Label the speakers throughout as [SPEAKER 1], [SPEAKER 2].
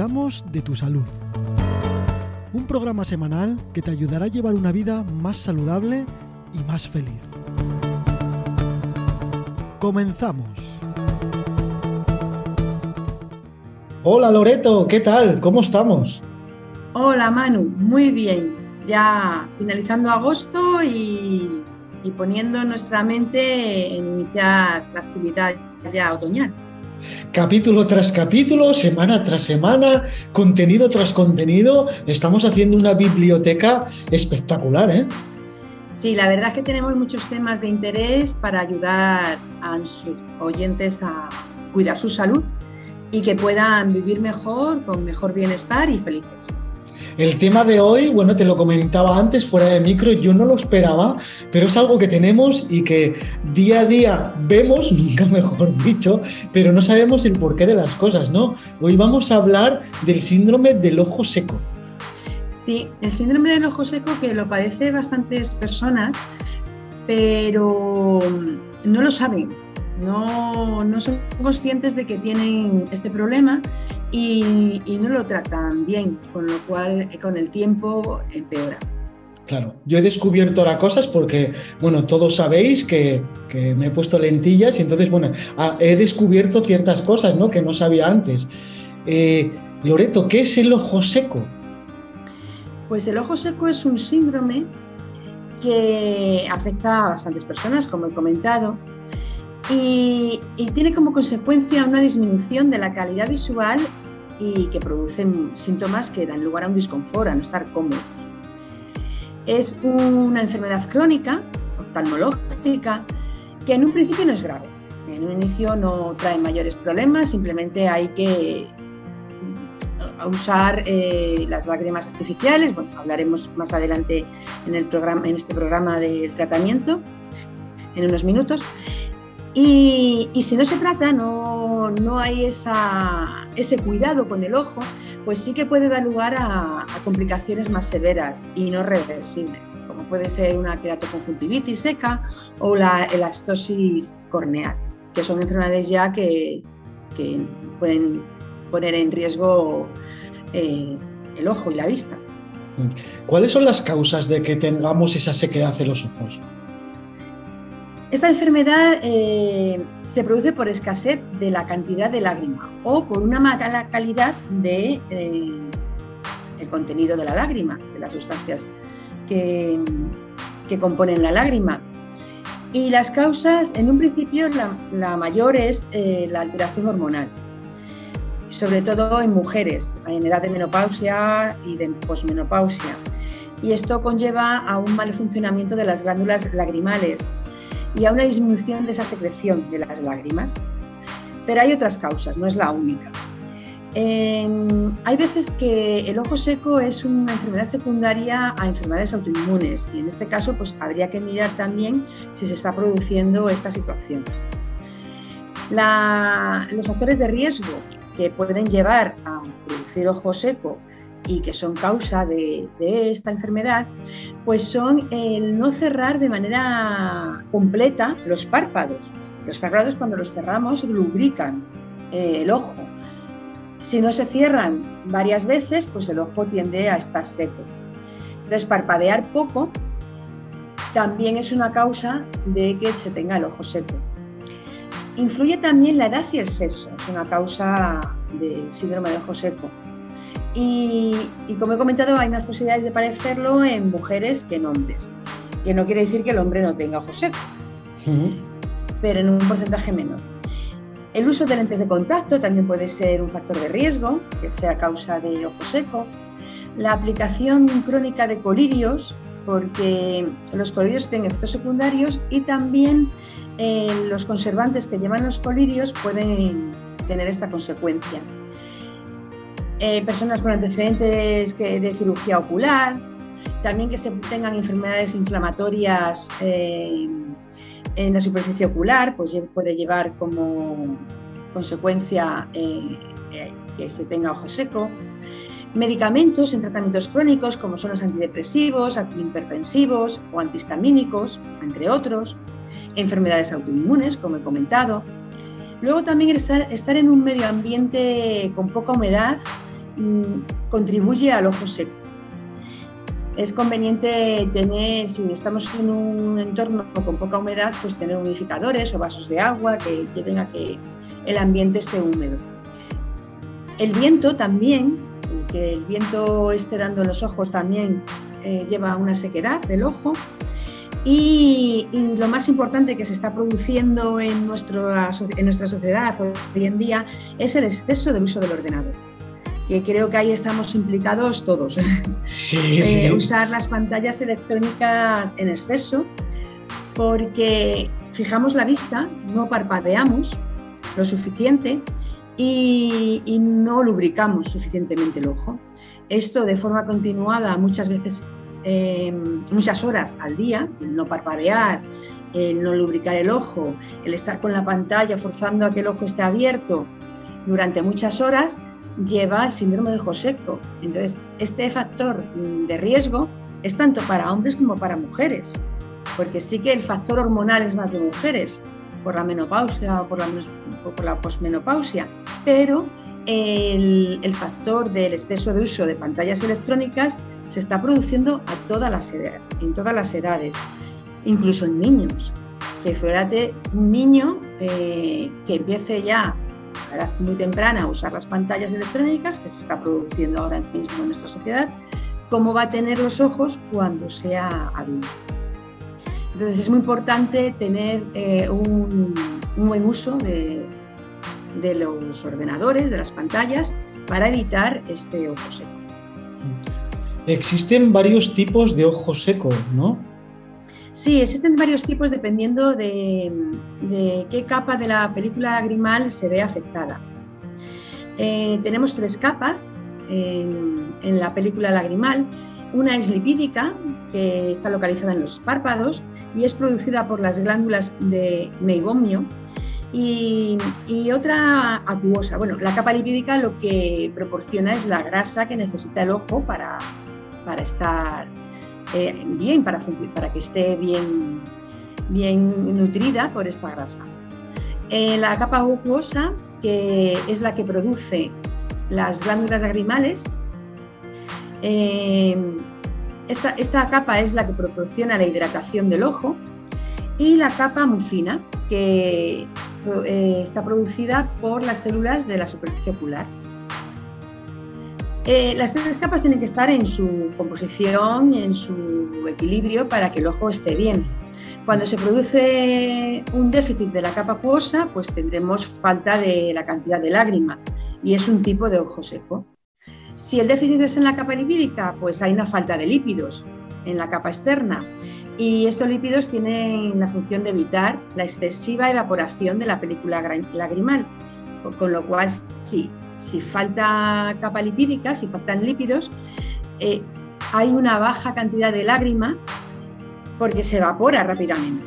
[SPEAKER 1] Cuidamos de tu salud. Un programa semanal que te ayudará a llevar una vida más saludable y más feliz. Comenzamos. Hola Loreto, ¿qué tal? ¿Cómo estamos?
[SPEAKER 2] Hola Manu, muy bien. Ya finalizando agosto y, poniendo nuestra mente en iniciar la actividad ya otoñal.
[SPEAKER 1] Capítulo tras capítulo, semana tras semana, contenido tras contenido, estamos haciendo una biblioteca espectacular, ¿eh?
[SPEAKER 2] Sí, la verdad es que tenemos muchos temas de interés para ayudar a nuestros oyentes a cuidar su salud y que puedan vivir mejor, con mejor bienestar y felices.
[SPEAKER 1] El tema de hoy, bueno, te lo comentaba antes fuera de micro, yo no lo esperaba, pero es algo que tenemos y que día a día vemos, nunca mejor dicho, pero no sabemos el porqué de las cosas, ¿no? Hoy vamos a hablar del síndrome del ojo seco.
[SPEAKER 2] Sí, el síndrome del ojo seco que lo padece bastantes personas, pero no lo saben no, no son conscientes de que tienen este problema y, no lo tratan bien, con lo cual con el tiempo empeora.
[SPEAKER 1] Claro, yo he descubierto ahora cosas porque, bueno, todos sabéis que, me he puesto lentillas y entonces, bueno, ah, he descubierto ciertas cosas ¿no? que no sabía antes. Eh, Loreto, ¿qué es el ojo seco?
[SPEAKER 2] Pues el ojo seco es un síndrome que afecta a bastantes personas, como he comentado, y, tiene como consecuencia una disminución de la calidad visual y que producen síntomas que dan lugar a un disconfort, a no estar cómodos. Es una enfermedad crónica, oftalmológica, que en un principio no es grave. En un inicio no trae mayores problemas, simplemente hay que usar eh, las lágrimas artificiales. Bueno, hablaremos más adelante en, el programa, en este programa del tratamiento, en unos minutos. Y, si no se trata, no, hay ese cuidado con el ojo, pues sí que puede dar lugar a, complicaciones más severas y no reversibles, como puede ser una queratoconjuntivitis seca o la elastosis corneal, que son enfermedades ya que, pueden poner en riesgo eh, el ojo y la vista.
[SPEAKER 1] ¿Cuáles son las causas de que tengamos esa sequedad de los ojos?
[SPEAKER 2] Esta enfermedad eh, se produce por escasez de la cantidad de lágrima o por una mala calidad de eh, el contenido de la lágrima, de las sustancias que, componen la lágrima. Y las causas, en un principio, la, mayor es eh, la alteración hormonal, sobre todo en mujeres, en edad de menopausia y de posmenopausia. Y esto conlleva a un mal funcionamiento de las glándulas lagrimales, y a una disminución de esa secreción de las lágrimas. Pero hay otras causas, no es la única. hay veces que el ojo seco es una enfermedad secundaria a enfermedades autoinmunes y en este caso pues habría que mirar también si se está produciendo esta situación. los factores de riesgo que pueden llevar a producir ojo seco y que son causa de, esta enfermedad, pues son el no cerrar de manera completa los párpados. Los párpados cuando los cerramos lubrican eh, el ojo. Si no se cierran varias veces, pues el ojo tiende a estar seco. Entonces, parpadear poco también es una causa de que se tenga el ojo seco. Influye también la edad y el sexo, es una causa del síndrome de ojo seco. Y, como he comentado, hay más posibilidades de parecerlo en mujeres que en hombres. Que no quiere decir que el hombre no tenga ojo seco, pero en un porcentaje menor. El uso de lentes de contacto también puede ser un factor de riesgo, que sea causa de ojo seco. La aplicación crónica de colirios, porque los colirios tienen efectos secundarios y también eh, los conservantes que llevan los colirios pueden tener esta consecuencia. Eh, personas con antecedentes de cirugía ocular, también que se tengan enfermedades inflamatorias eh, en la superficie ocular, pues puede llevar como consecuencia eh, que se tenga ojo seco. Medicamentos en tratamientos crónicos como son los antidepresivos, antihipertensivos o antihistamínicos, entre otros. Enfermedades autoinmunes, como he comentado. Luego también estar en un medio ambiente con poca humedad contribuye al ojo seco. Es conveniente tener, si estamos en un entorno con poca humedad, pues tener humidificadores o vasos de agua que lleven a que el ambiente esté húmedo. El viento también, que el viento esté dando los ojos también eh, lleva a una sequedad del ojo. Y, lo más importante que se está produciendo en, nuestro, en nuestra sociedad hoy en día es el exceso del uso del ordenador que creo que ahí estamos implicados todos.
[SPEAKER 1] Eh,
[SPEAKER 2] usar las pantallas electrónicas en exceso, porque fijamos la vista, no parpadeamos lo suficiente y, no lubricamos suficientemente el ojo. Esto de forma continuada, muchas veces, em, muchas horas al día, el no parpadear, el no lubricar el ojo, el estar con la pantalla forzando a que el ojo esté abierto durante muchas horas, lleva al síndrome de Joseco. Entonces, este factor de riesgo es tanto para hombres como para mujeres, porque sí que el factor hormonal es más de mujeres, por la menopausia o por la, por la posmenopausia, pero el, el, factor del exceso de uso de pantallas electrónicas se está produciendo a todas las en todas las edades, incluso en niños. Que fíjate, un niño eh, que empiece ya a edad muy temprana a usar las pantallas electrónicas, que se está produciendo ahora mismo en nuestra sociedad, cómo va a tener los ojos cuando sea adulto. Entonces es muy importante tener eh, un, buen uso de, de, los ordenadores, de las pantallas, para evitar este ojo seco.
[SPEAKER 1] Existen varios tipos de ojo seco, ¿no?
[SPEAKER 2] Sí, existen varios tipos dependiendo de, qué capa de la película lagrimal se ve afectada. Eh, tenemos tres capas en, la película lagrimal. Una es lipídica, que está localizada en los párpados y es producida por las glándulas de meibomio. Y, otra acuosa. Bueno, la capa lipídica lo que proporciona es la grasa que necesita el ojo para estar eh, bien, para, que esté bien, bien nutrida por esta grasa. Eh, la capa acuosa, que es la que produce las glándulas lagrimales, eh, esta, capa es la que proporciona la hidratación del ojo y la capa mucina, que está producida por las células de la superficie ocular. Eh, las tres capas tienen que estar en su composición en su equilibrio para que el ojo esté bien. Cuando se produce un déficit de la capa acuosa, pues tendremos falta de la cantidad de lágrima y es un tipo de ojo seco. Si el déficit es en la capa lipídica, pues hay una falta de lípidos en la capa externa. Y estos lípidos tienen la función de evitar la excesiva evaporación de la película lagrimal. Con lo cual, si, si falta capa lipídica, si faltan lípidos, eh, hay una baja cantidad de lágrima porque se evapora rápidamente.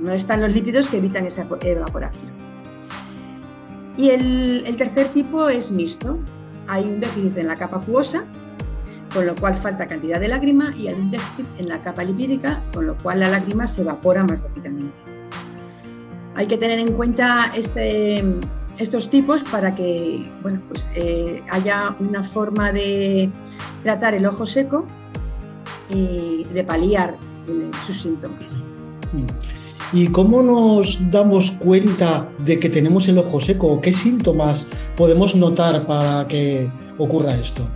[SPEAKER 2] No están los lípidos que evitan esa evaporación. Y el, el tercer tipo es mixto, hay un déficit en la capa acuosa, con lo cual falta cantidad de lágrima, y hay un déficit en la capa lipídica, con lo cual la lágrima se evapora más rápidamente. Hay que tener en cuenta este, estos tipos para que bueno, pues, eh, haya una forma de tratar el ojo seco y de paliar sus síntomas.
[SPEAKER 1] ¿Y cómo nos damos cuenta de que tenemos el ojo seco? ¿Qué síntomas podemos notar para que ocurra esto?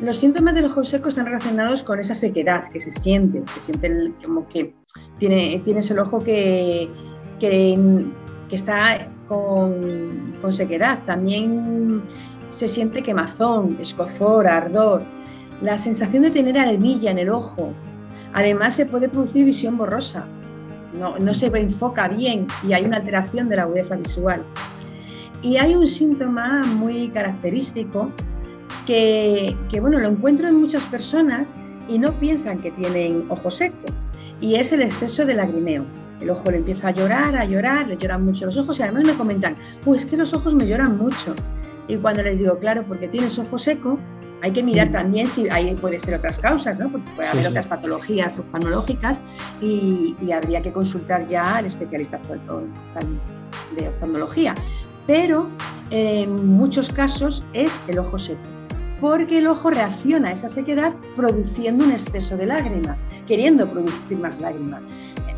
[SPEAKER 2] Los síntomas del ojo seco están relacionados con esa sequedad que se siente, que sienten como que tiene, tienes el ojo que, que, está con, sequedad. También se siente quemazón, escozor, ardor, la sensación de tener arenilla en el ojo. Además se puede producir visión borrosa, no, se enfoca bien y hay una alteración de la agudeza visual. Y hay un síntoma muy característico que, bueno, lo encuentro en muchas personas y no piensan que tienen ojo seco, y es el exceso de lagrimeo. El ojo le empieza a llorar, a llorar, le lloran mucho los ojos y además me comentan, pues que los ojos me lloran mucho. Y cuando les digo, claro, porque tienes ojo seco, hay que mirar también si hay puede ser otras causas, ¿no? porque puede haber otras patologías oftalmológicas y, habría que consultar ya al especialista de oftalmología. Pero en muchos casos es el ojo seco, porque el ojo reacciona a esa sequedad produciendo un exceso de lágrima, queriendo producir más lágrima.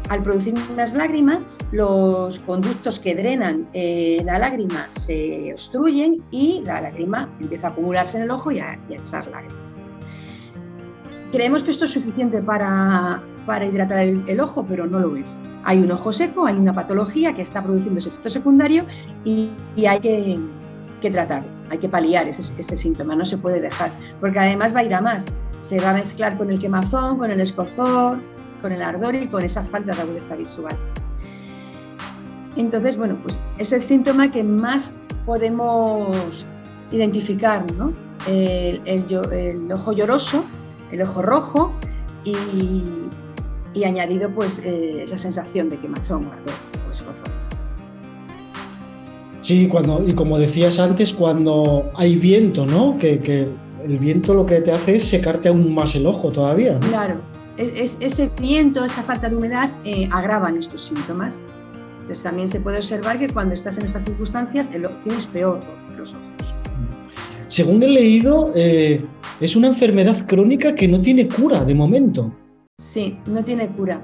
[SPEAKER 2] Al producir más lágrima, los conductos que drenan eh, la lágrima se obstruyen y la lágrima empieza a acumularse en el ojo y a, echar lágrimas. Creemos que esto es suficiente para, hidratar el, ojo, pero no lo es. Hay un ojo seco, hay una patología que está produciendo ese efecto secundario y, hay que, tratarlo, hay que paliar ese, síntoma, no se puede dejar, porque además va a ir a más. Se va a mezclar con el quemazón, con el escozor, con el ardor y con esa falta de agudeza visual. Entonces, bueno, pues es el síntoma que más podemos identificar, ¿no? El, ojo lloroso, el ojo rojo y, añadido pues eh, esa sensación de quemazón, ardor o escozor.
[SPEAKER 1] Sí, cuando, y como decías antes, cuando hay viento, ¿no? Que, que, el viento lo que te hace es secarte aún más el ojo todavía. ¿no?
[SPEAKER 2] Claro, es, ese viento, esa falta de humedad eh, agravan estos síntomas. Entonces también se puede observar que cuando estás en estas circunstancias el, tienes peor los ojos.
[SPEAKER 1] Según he leído, eh, es una enfermedad crónica que no tiene cura de momento.
[SPEAKER 2] Sí, no tiene cura.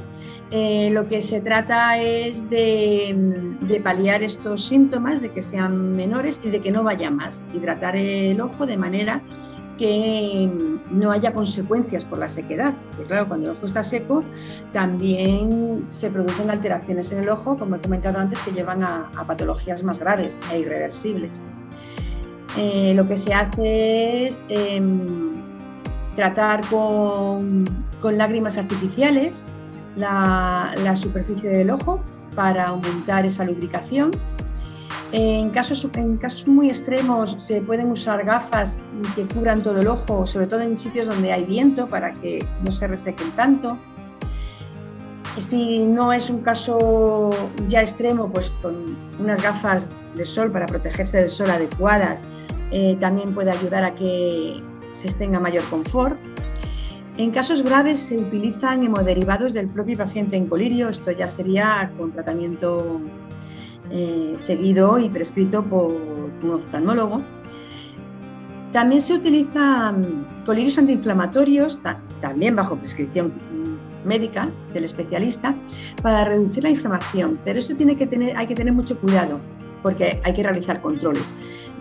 [SPEAKER 2] Eh, lo que se trata es de, de, paliar estos síntomas, de que sean menores y de que no vaya más, y tratar el ojo de manera que no haya consecuencias por la sequedad. Porque claro, cuando el ojo está seco, también se producen alteraciones en el ojo, como he comentado antes, que llevan a, patologías más graves e irreversibles. Eh, lo que se hace es em, tratar con, lágrimas artificiales la, superficie del ojo para aumentar esa lubricación en casos, en casos muy extremos se pueden usar gafas que cubran todo el ojo, sobre todo en sitios donde hay viento para que no se resequen tanto. Si no es un caso ya extremo, pues con unas gafas de sol para protegerse del sol adecuadas eh, también puede ayudar a que se tenga mayor confort. En casos graves se utilizan hemoderivados del propio paciente en colirio, esto ya sería con tratamiento eh, seguido y prescrito por un oftalmólogo. También se utilizan colirios antiinflamatorios, también bajo prescripción médica del especialista, para reducir la inflamación. Pero esto tiene que tener, hay que tener mucho cuidado porque hay que realizar controles.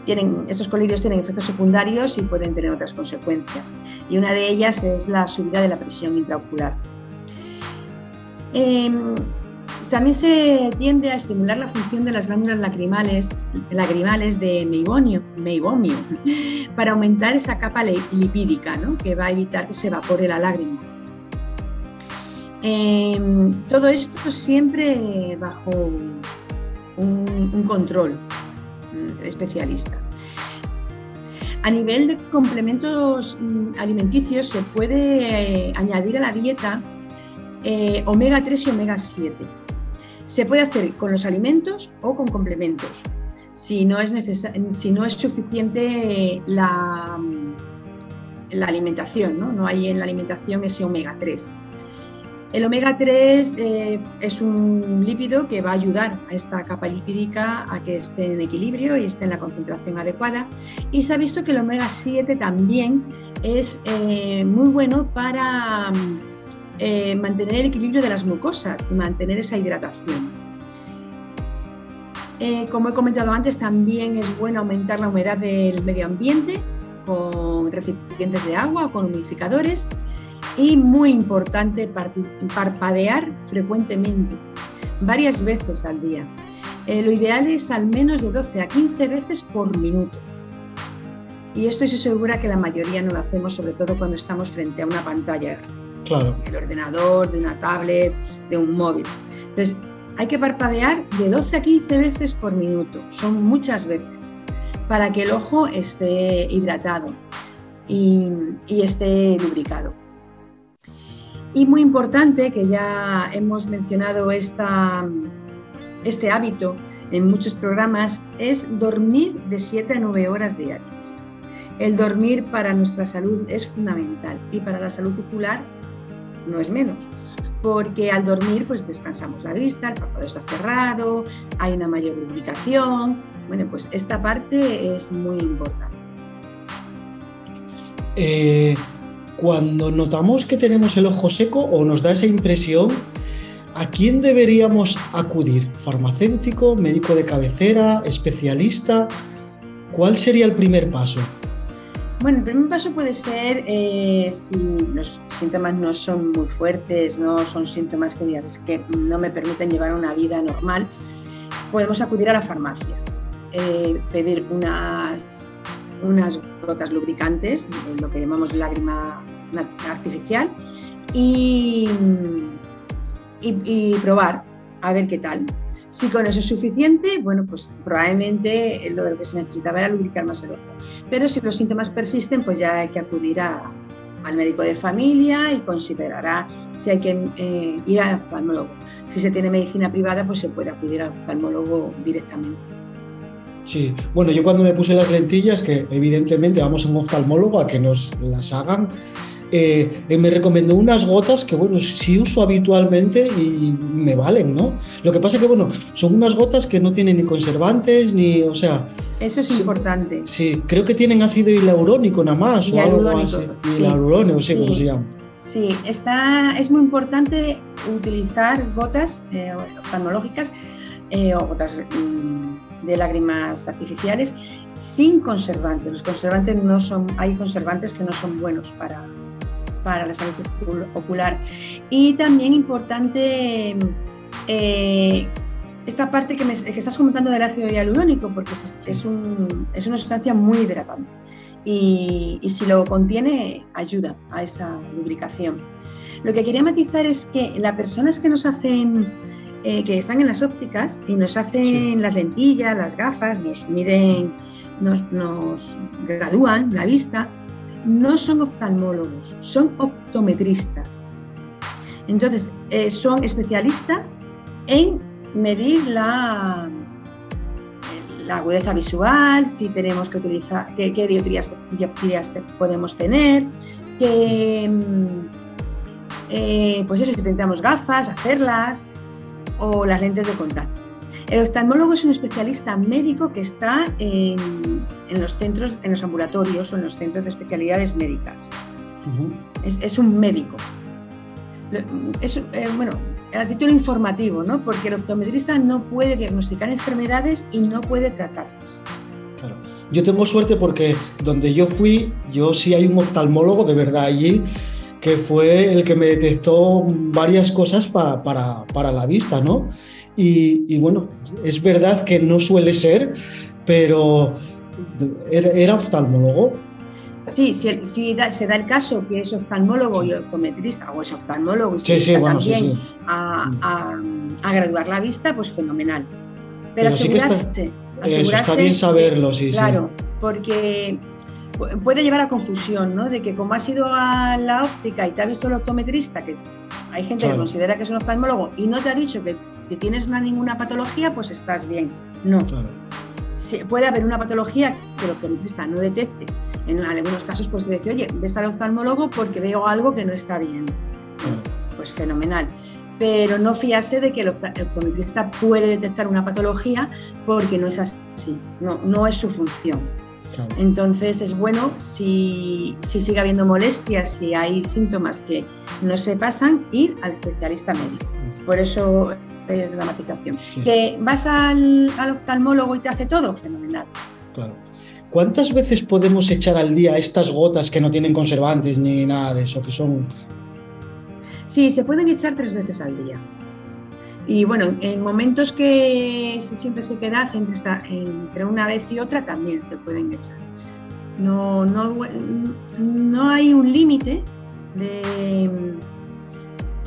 [SPEAKER 2] Tienen, estos colirios tienen efectos secundarios y pueden tener otras consecuencias. Y una de ellas es la subida de la presión intraocular. Em, también se tiende a estimular la función de las glándulas lacrimales, lagrimales de meibonio, meibomio para aumentar esa capa lipídica que va a evitar que se evapore la lágrima. Em, todo esto siempre bajo un, control mm, especialista. A nivel de complementos mm, alimenticios se puede eh, añadir a la dieta eh, omega 3 y omega 7 se puede hacer con los alimentos o con complementos, si no es, suficiente la, la alimentación, ¿no? no hay en la alimentación ese omega 3. El omega 3 eh, es un lípido que va a ayudar a esta capa lipídica a que esté en equilibrio y esté en la concentración adecuada. Y se ha visto que el omega 7 también es eh, muy bueno para eh, mantener el equilibrio de las mucosas y mantener esa hidratación. Como he comentado antes, también es bueno aumentar la humedad del medio ambiente con recipientes de agua o con humidificadores y muy importante parpadear frecuentemente, varias veces al día. Eh, lo ideal es al menos de 12 a 15 veces por minuto. Y esto estoy segura que la mayoría no lo hacemos, sobre todo cuando estamos frente a una pantalla
[SPEAKER 1] Claro.
[SPEAKER 2] El ordenador, de una tablet, de un móvil. Entonces, hay que parpadear de 12 a 15 veces por minuto. Son muchas veces para que el ojo esté hidratado y, esté lubricado. Y muy importante, que ya hemos mencionado esta, este hábito en muchos programas, es dormir de 7 a 9 horas diarias. El dormir para nuestra salud es fundamental y para la salud ocular no es menos, porque al dormir pues descansamos la vista, el párpado está cerrado, hay una mayor lubricación. Bueno, pues esta parte es muy importante.
[SPEAKER 1] Eh, cuando notamos que tenemos el ojo seco o nos da esa impresión, ¿a quién deberíamos acudir? ¿Farmacéutico, médico de cabecera, especialista? ¿Cuál sería el primer paso?
[SPEAKER 2] Bueno, el primer paso puede ser eh, si los síntomas no son muy fuertes, no son síntomas que digas es que no me permiten llevar una vida normal, podemos acudir a la farmacia, eh, pedir unas, unas gotas lubricantes, lo que llamamos lágrima artificial, y, y probar a ver qué tal. Si con eso es suficiente, bueno, pues probablemente lo que se necesitaba era lubricar más el ojo. Pero si los síntomas persisten, pues ya hay que acudir al médico de familia y considerará si hay que eh, ir al oftalmólogo. Si se tiene medicina privada, pues se puede acudir al oftalmólogo directamente.
[SPEAKER 1] Sí, bueno, yo cuando me puse las lentillas, que evidentemente vamos a un oftalmólogo a que nos las hagan, eh, eh, me recomendó unas gotas que, bueno, sí uso habitualmente y me valen, ¿no? Lo que pasa es que, bueno, son unas gotas que no tienen ni conservantes, ni, o sea...
[SPEAKER 2] Eso es importante.
[SPEAKER 1] Sí, creo que tienen ácido hialurónico nada más, o algo así. Sí. Hialurónico, sí, ¿cómo se llama?
[SPEAKER 2] Sí, está, es muy importante utilizar gotas eh, oftalmológicas eh, o gotas mm, de lágrimas artificiales sin conservantes. Los conservantes no son, hay conservantes que no son buenos para, para la salud ocular. Y también importante eh, esta parte que, me, estás comentando del ácido hialurónico, porque es, una sustancia muy hidratante. Y, si lo contiene, ayuda a esa lubricación. Lo que quería matizar es que las personas que nos hacen, eh, que están en las ópticas y nos hacen las lentillas, las gafas, nos miden, nos, nos gradúan la vista, no son oftalmólogos, son optometristas. Entonces, eh, son especialistas en medir la, la agudeza visual, si tenemos que utilizar, qué, qué dioptrías, podemos tener, que, mm, eh, pues eso, si necesitamos gafas, hacerlas, o las lentes de contacto. El oftalmólogo es un especialista médico que está en, los centros, en los ambulatorios o en los centros de especialidades médicas. es, un médico. Es, eh, bueno, el título informativo, ¿no? Porque el optometrista no puede diagnosticar enfermedades y no puede tratarlas.
[SPEAKER 1] Claro. Yo tengo suerte porque donde yo fui, yo sí hay un oftalmólogo de verdad allí que fue el que me detectó varias cosas para, para, para la vista, ¿no? Y, bueno, es verdad que no suele ser, pero era, oftalmólogo.
[SPEAKER 2] Sí, si, se da el caso que es oftalmólogo y optometrista, o es oftalmólogo y se también a, graduar la vista, pues fenomenal. Pero, asegurarse,
[SPEAKER 1] está, bien saberlo, sí.
[SPEAKER 2] Claro, porque puede llevar a confusión, ¿no? De que como has ido a la óptica y te ha visto el optometrista, que hay gente que considera que es un oftalmólogo y no te ha dicho que si tienes ninguna patología, pues estás bien. No. puede haber una patología que el optometrista no detecte. En algunos casos, pues dice, oye, ves al oftalmólogo porque veo algo que no está bien. Pues fenomenal. Pero no fiarse de que el optometrista puede detectar una patología porque no es así, no, no es su función. Entonces es bueno si, si, sigue habiendo molestias, si hay síntomas que no se pasan, ir al especialista médico. Por eso es dramatización. ¿Que vas al, oftalmólogo y te hace todo? Fenomenal.
[SPEAKER 1] Claro. ¿Cuántas veces podemos echar al día estas gotas que no tienen conservantes ni nada de eso, que son...
[SPEAKER 2] Sí, se pueden echar tres veces al día. Y bueno, en momentos que siempre se queda entre, entre una vez y otra también se pueden echar. No, no, no hay un límite de,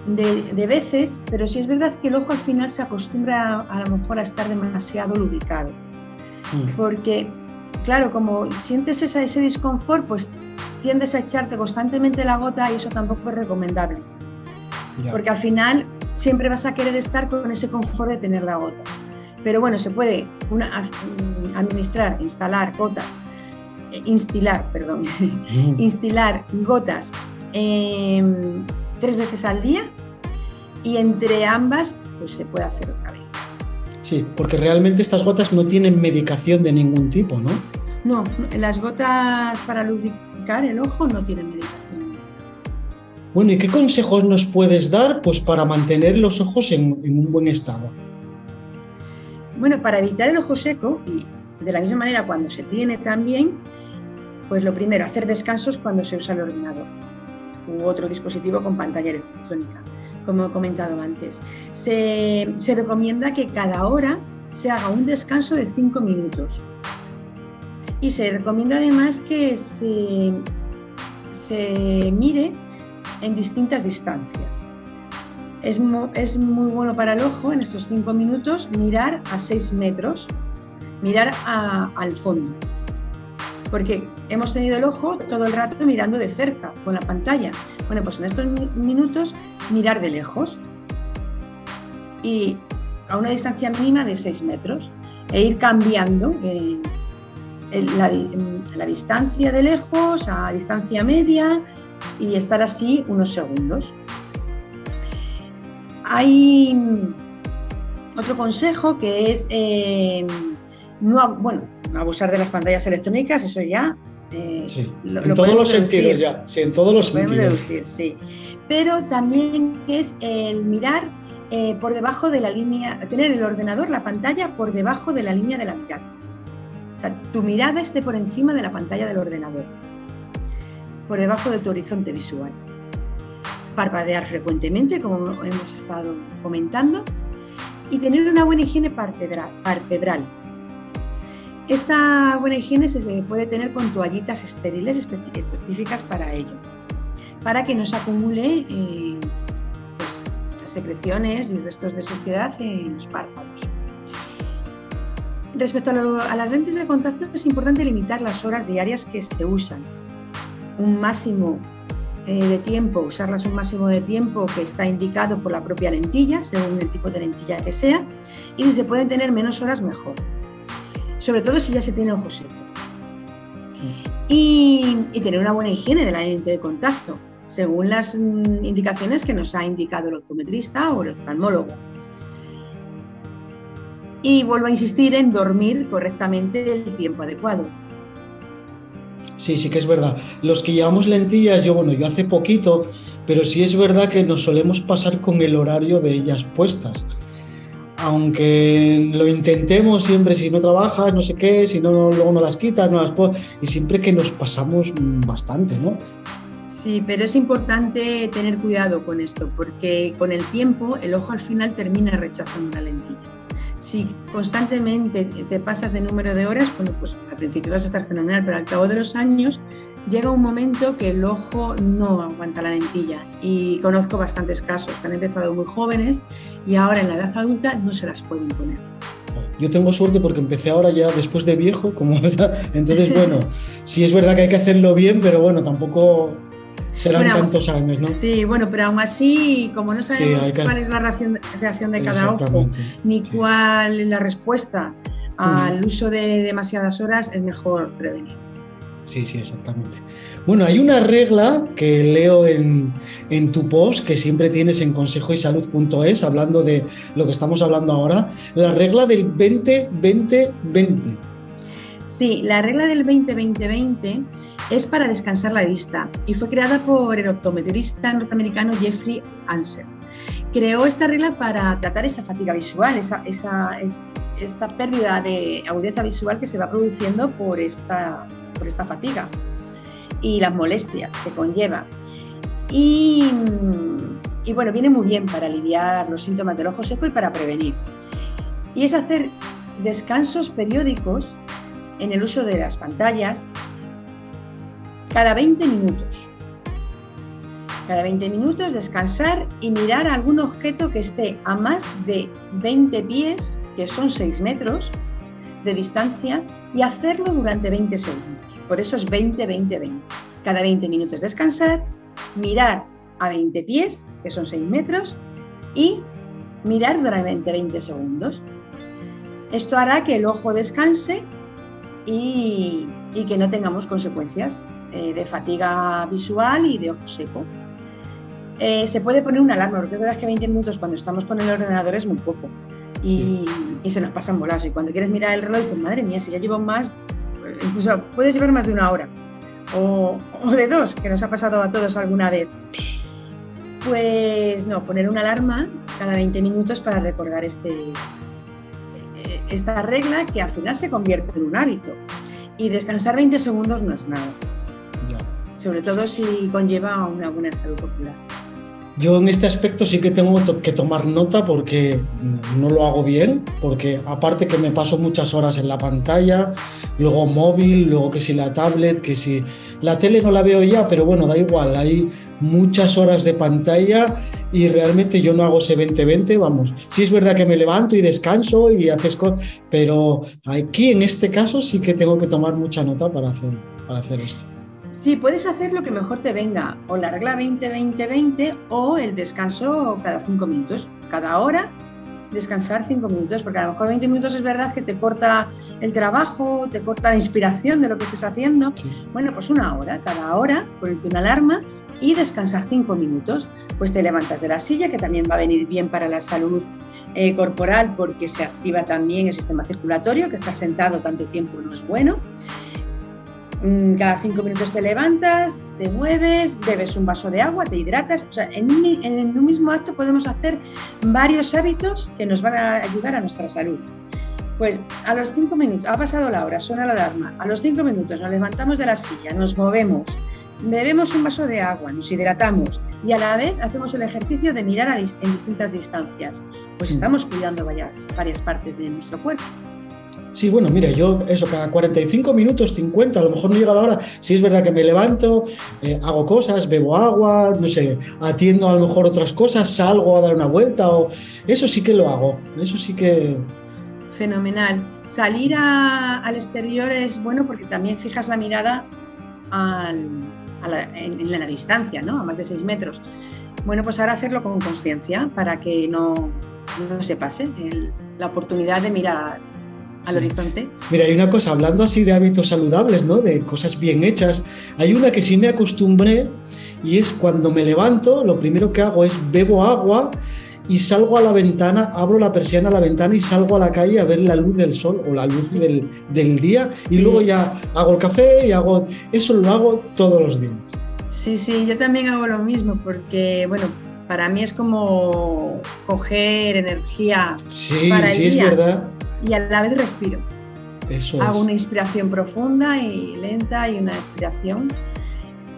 [SPEAKER 2] de, veces, pero sí es verdad que el ojo al final se acostumbra a, lo mejor a estar demasiado lubricado. Mm. Porque, claro, como sientes esa, ese disconfort, pues tiendes a echarte constantemente la gota y eso tampoco es recomendable. Porque al final siempre vas a querer estar con ese confort de tener la gota. Pero bueno, se puede administrar, instalar gotas, eh, instilar, perdón, mm. instilar gotas em, tres veces al día y entre ambas pues se puede hacer otra vez.
[SPEAKER 1] Sí, porque realmente estas gotas no tienen medicación de ningún tipo, ¿no?
[SPEAKER 2] No, las gotas para lubricar el ojo no tienen medicación.
[SPEAKER 1] Bueno, ¿y qué consejos nos puedes dar pues, para mantener los ojos en, un buen estado?
[SPEAKER 2] Bueno, para evitar el ojo seco, y de la misma manera cuando se tiene también, pues lo primero, hacer descansos cuando se usa el ordenador u otro dispositivo con pantalla electrónica como he comentado antes. Se, recomienda que cada hora se haga un descanso de 5 minutos. Y se recomienda además que se, se mire en distintas distancias. Es, es, muy bueno para el ojo en estos 5 minutos mirar a 6 metros, mirar al fondo. Porque hemos tenido el ojo todo el rato mirando de cerca con la pantalla. Bueno, pues en estos minutos mirar de lejos y a una distancia mínima de 6 metros e ir cambiando eh, la, distancia de lejos a distancia media y estar así unos segundos. Hay otro consejo que es eh, no, bueno, abusar de las pantallas electrónicas, eso ya
[SPEAKER 1] eh, sí, en todos los sentidos ya, sí, en todos los sentidos.
[SPEAKER 2] sí. Pero también es el mirar eh, por debajo de la línea, tener el ordenador, la pantalla por debajo de la línea de la mirada. O sea, tu mirada esté por encima de la pantalla del ordenador, por debajo de tu horizonte visual. Parpadear frecuentemente, como hemos estado comentando, y tener una buena higiene palpebral esta buena higiene se puede tener con toallitas estériles específicas para ello, para que no se acumule eh, pues, secreciones y restos de suciedad en los párpados. Respecto a, las lentes de contacto, es importante limitar las horas diarias que se usan. Un máximo eh, de tiempo, usarlas un máximo de tiempo que está indicado por la propia lentilla, según el tipo de lentilla que sea, y si se pueden tener menos horas, mejor sobre todo si ya se tiene ojo seco. Y, tener una buena higiene de la lente de contacto, según las mm, indicaciones que nos ha indicado el optometrista o el oftalmólogo. Y vuelvo a insistir en dormir correctamente el tiempo adecuado.
[SPEAKER 1] Sí, sí que es verdad. Los que llevamos lentillas, yo bueno, yo hace poquito, pero sí es verdad que nos solemos pasar con el horario de ellas puestas aunque lo intentemos siempre, si no trabajas, no sé qué, si no, luego no las quitas, no las puedo, y siempre que nos pasamos bastante, ¿no?
[SPEAKER 2] Sí, pero es importante tener cuidado con esto, porque con el tiempo el ojo al final termina rechazando la lentilla. Si constantemente te pasas de número de horas, bueno, pues al principio vas a estar fenomenal, pero al cabo de los años llega un momento que el ojo no aguanta la lentilla y conozco bastantes casos que han empezado muy jóvenes y ahora en la edad adulta no se las pueden poner.
[SPEAKER 1] Yo tengo suerte porque empecé ahora ya después de viejo, como entonces bueno, sí es verdad que hay que hacerlo bien, pero bueno, tampoco serán tantos años, ¿no?
[SPEAKER 2] Sí, bueno, pero aún así, como no sabemos cuál es la reacción, de cada ojo, ni cuál es la respuesta al uso de demasiadas horas, es mejor prevenir.
[SPEAKER 1] Sí, sí, exactamente. Bueno, hay una regla que leo en, tu post que siempre tienes en consejoysalud.es, hablando de lo que estamos hablando ahora, la regla del 20-20-20.
[SPEAKER 2] Sí, la regla del 20-20-20 es para descansar la vista y fue creada por el optometrista norteamericano Jeffrey Ansel. Creó esta regla para tratar esa fatiga visual, esa, pérdida de agudeza visual que se va produciendo por esta por esta fatiga y las molestias que conlleva. Y, y, bueno, viene muy bien para aliviar los síntomas del ojo seco y para prevenir. Y es hacer descansos periódicos en el uso de las pantallas cada 20 minutos. Cada 20 minutos descansar y mirar algún objeto que esté a más de 20 pies, que son 6 metros de distancia, y hacerlo durante 20 segundos. Por eso es 20-20-20. Cada 20 minutos descansar, mirar a 20 pies, que son 6 metros, y mirar durante 20 segundos. Esto hará que el ojo descanse y, que no tengamos consecuencias eh, de fatiga visual y de ojo seco. Eh, se puede poner una alarma, porque es verdad que 20 minutos cuando estamos con el ordenador es muy poco y, se nos pasan bolas. Y cuando quieres mirar el reloj dices, madre mía, si ya llevo más, incluso puedes llevar más de una hora o, o de dos, que nos ha pasado a todos alguna vez. Pues no, poner una alarma cada 20 minutos para recordar este, esta regla que al final se convierte en un hábito. Y descansar 20 segundos no es nada. Sobre todo si conlleva una buena salud popular.
[SPEAKER 1] Yo en este aspecto sí que tengo que tomar nota porque no lo hago bien, porque aparte que me paso muchas horas en la pantalla, luego móvil, luego que si la tablet, que si la tele no la veo ya, pero bueno, da igual, hay muchas horas de pantalla y realmente yo no hago ese 20-20, vamos. Sí es verdad que me levanto y descanso y haces cosas, pero aquí en este caso sí que tengo que tomar mucha nota para hacer, para hacer esto.
[SPEAKER 2] Sí, puedes hacer lo que mejor te venga, o la regla 20-20-20 o el descanso cada 5 minutos. Cada hora descansar 5 minutos, porque a lo mejor 20 minutos es verdad que te corta el trabajo, te corta la inspiración de lo que estés haciendo. Bueno, pues una hora, cada hora, ponerte una alarma y descansar 5 minutos. Pues te levantas de la silla, que también va a venir bien para la salud eh, corporal porque se activa también el sistema circulatorio, que estar sentado tanto tiempo no es bueno. Mm, cada cinco minutos te levantas, te mueves, bebes un vaso de agua, te hidratas. O sea, en un, mismo acto podemos hacer varios hábitos que nos van a ayudar a nuestra salud. Pues a los cinco minutos, ha pasado la hora, suena la alarma, a los cinco minutos nos levantamos de la silla, nos movemos, bebemos un vaso de agua, nos hidratamos y a la vez hacemos el ejercicio de mirar en distintas distancias. Pues mm. estamos cuidando varias, varias partes de nuestro cuerpo.
[SPEAKER 1] Sí, bueno, mira, yo eso, cada 45 minutos, 50, a lo mejor no llega la hora. Si es verdad que me levanto, eh, hago cosas, bebo agua, no sé, atiendo a lo mejor otras cosas, salgo a dar una vuelta, o eso sí que lo hago, eso sí que...
[SPEAKER 2] Fenomenal. Salir al exterior es bueno porque también fijas la mirada en, la distancia, ¿no? A más de 6 metros. Bueno, pues ahora hacerlo con conciencia para que no, no se pase la oportunidad de mirar al horizonte.
[SPEAKER 1] Mira, hay una cosa, hablando así de hábitos saludables, ¿no? De cosas bien hechas, hay una que sí me acostumbré y es cuando me levanto, lo primero que hago es bebo agua y salgo a la ventana, abro la persiana a la ventana y salgo a la calle a ver la luz del sol o la luz del, del día y luego ya hago el café y hago, eso lo hago todos los días.
[SPEAKER 2] Sí, sí, yo también hago lo mismo porque, bueno, para mí es como coger energía
[SPEAKER 1] sí, para el sí, es verdad
[SPEAKER 2] y a la vez respiro. Hago una inspiración profunda y lenta y una expiración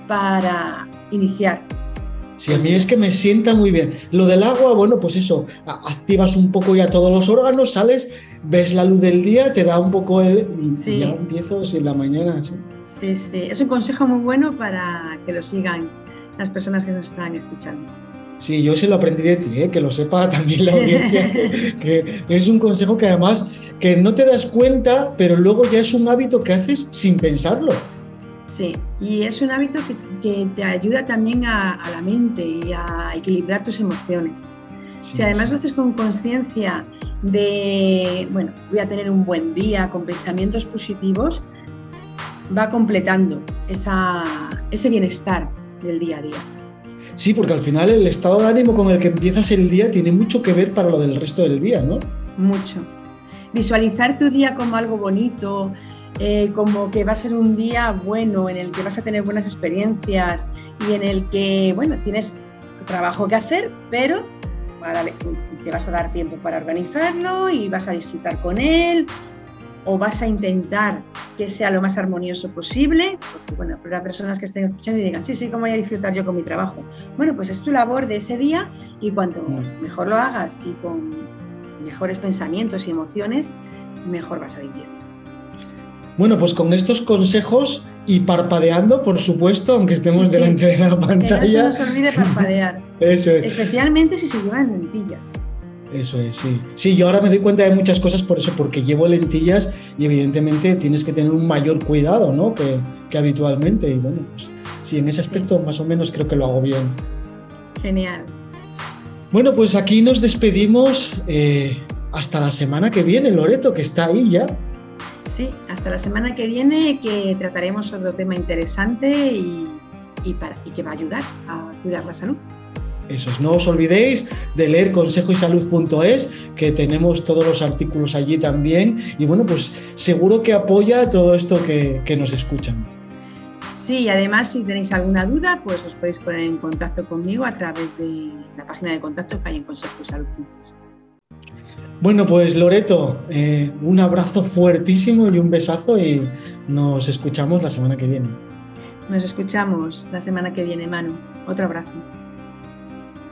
[SPEAKER 2] para iniciar.
[SPEAKER 1] Sí, a mí es que me sienta muy bien. Lo del agua, bueno, pues eso, activas un poco ya todos los órganos, sales, ves la luz del día, te da un poco el... Y ya empiezo en la mañana.
[SPEAKER 2] ¿sí? sí, sí. Es un consejo muy bueno para que lo sigan las personas que nos están escuchando.
[SPEAKER 1] Sí, yo se lo aprendí de ti, ¿eh? que lo sepa también la audiencia, que es un consejo que además que no te das cuenta, pero luego ya es un hábito que haces sin pensarlo.
[SPEAKER 2] Sí, y es un hábito que, te ayuda también a, la mente y a equilibrar tus emociones. si además lo haces con conciencia de, bueno, voy a tener un buen día con pensamientos positivos, va completando ese bienestar del día a día.
[SPEAKER 1] Sí, porque al final el estado de ánimo con el que empiezas el día tiene mucho que ver para lo del resto del día, ¿no?
[SPEAKER 2] Mucho. Visualizar tu día como algo bonito, eh, como que va a ser un día bueno, en el que vas a tener buenas experiencias y en el que, bueno, tienes trabajo que hacer, pero te vas a dar tiempo para organizarlo y vas a disfrutar con él, o vas a intentar que sea lo más armonioso posible, porque bueno, para personas que estén escuchando y digan, sí, sí, ¿cómo voy a disfrutar yo con mi trabajo? Bueno, pues es tu labor de ese día y cuanto mm. mejor lo hagas y con mejores pensamientos y emociones, mejor vas a vivir.
[SPEAKER 1] Bueno, pues con estos consejos y parpadeando, por supuesto, aunque estemos delante de la pantalla.
[SPEAKER 2] Que no se nos olvide parpadear.
[SPEAKER 1] Eso es.
[SPEAKER 2] Especialmente si se llevan lentillas.
[SPEAKER 1] Eso es, sí. Sí, yo ahora me doy cuenta de muchas cosas por eso, porque llevo lentillas y evidentemente tienes que tener un mayor cuidado, ¿no? Que, que habitualmente. Y bueno, pues sí, en ese aspecto más o menos creo que lo hago bien.
[SPEAKER 2] Genial.
[SPEAKER 1] Bueno, pues aquí nos despedimos eh, hasta la semana que viene, Loreto, que está ahí ya.
[SPEAKER 2] Sí, hasta la semana que viene que trataremos otro tema interesante y, y, para, y que va a ayudar a cuidar la salud.
[SPEAKER 1] Eso no os olvidéis de leer consejoysalud.es, que tenemos todos los artículos allí también. Y bueno, pues seguro que apoya todo esto que, que nos escuchan.
[SPEAKER 2] Sí, y además si tenéis alguna duda, pues os podéis poner en contacto conmigo a través de la página de contacto que hay en consejoysalud.es.
[SPEAKER 1] Bueno, pues Loreto, eh, un abrazo fuertísimo y un besazo y nos escuchamos la semana que viene.
[SPEAKER 2] Nos escuchamos la semana que viene, Manu. Otro abrazo.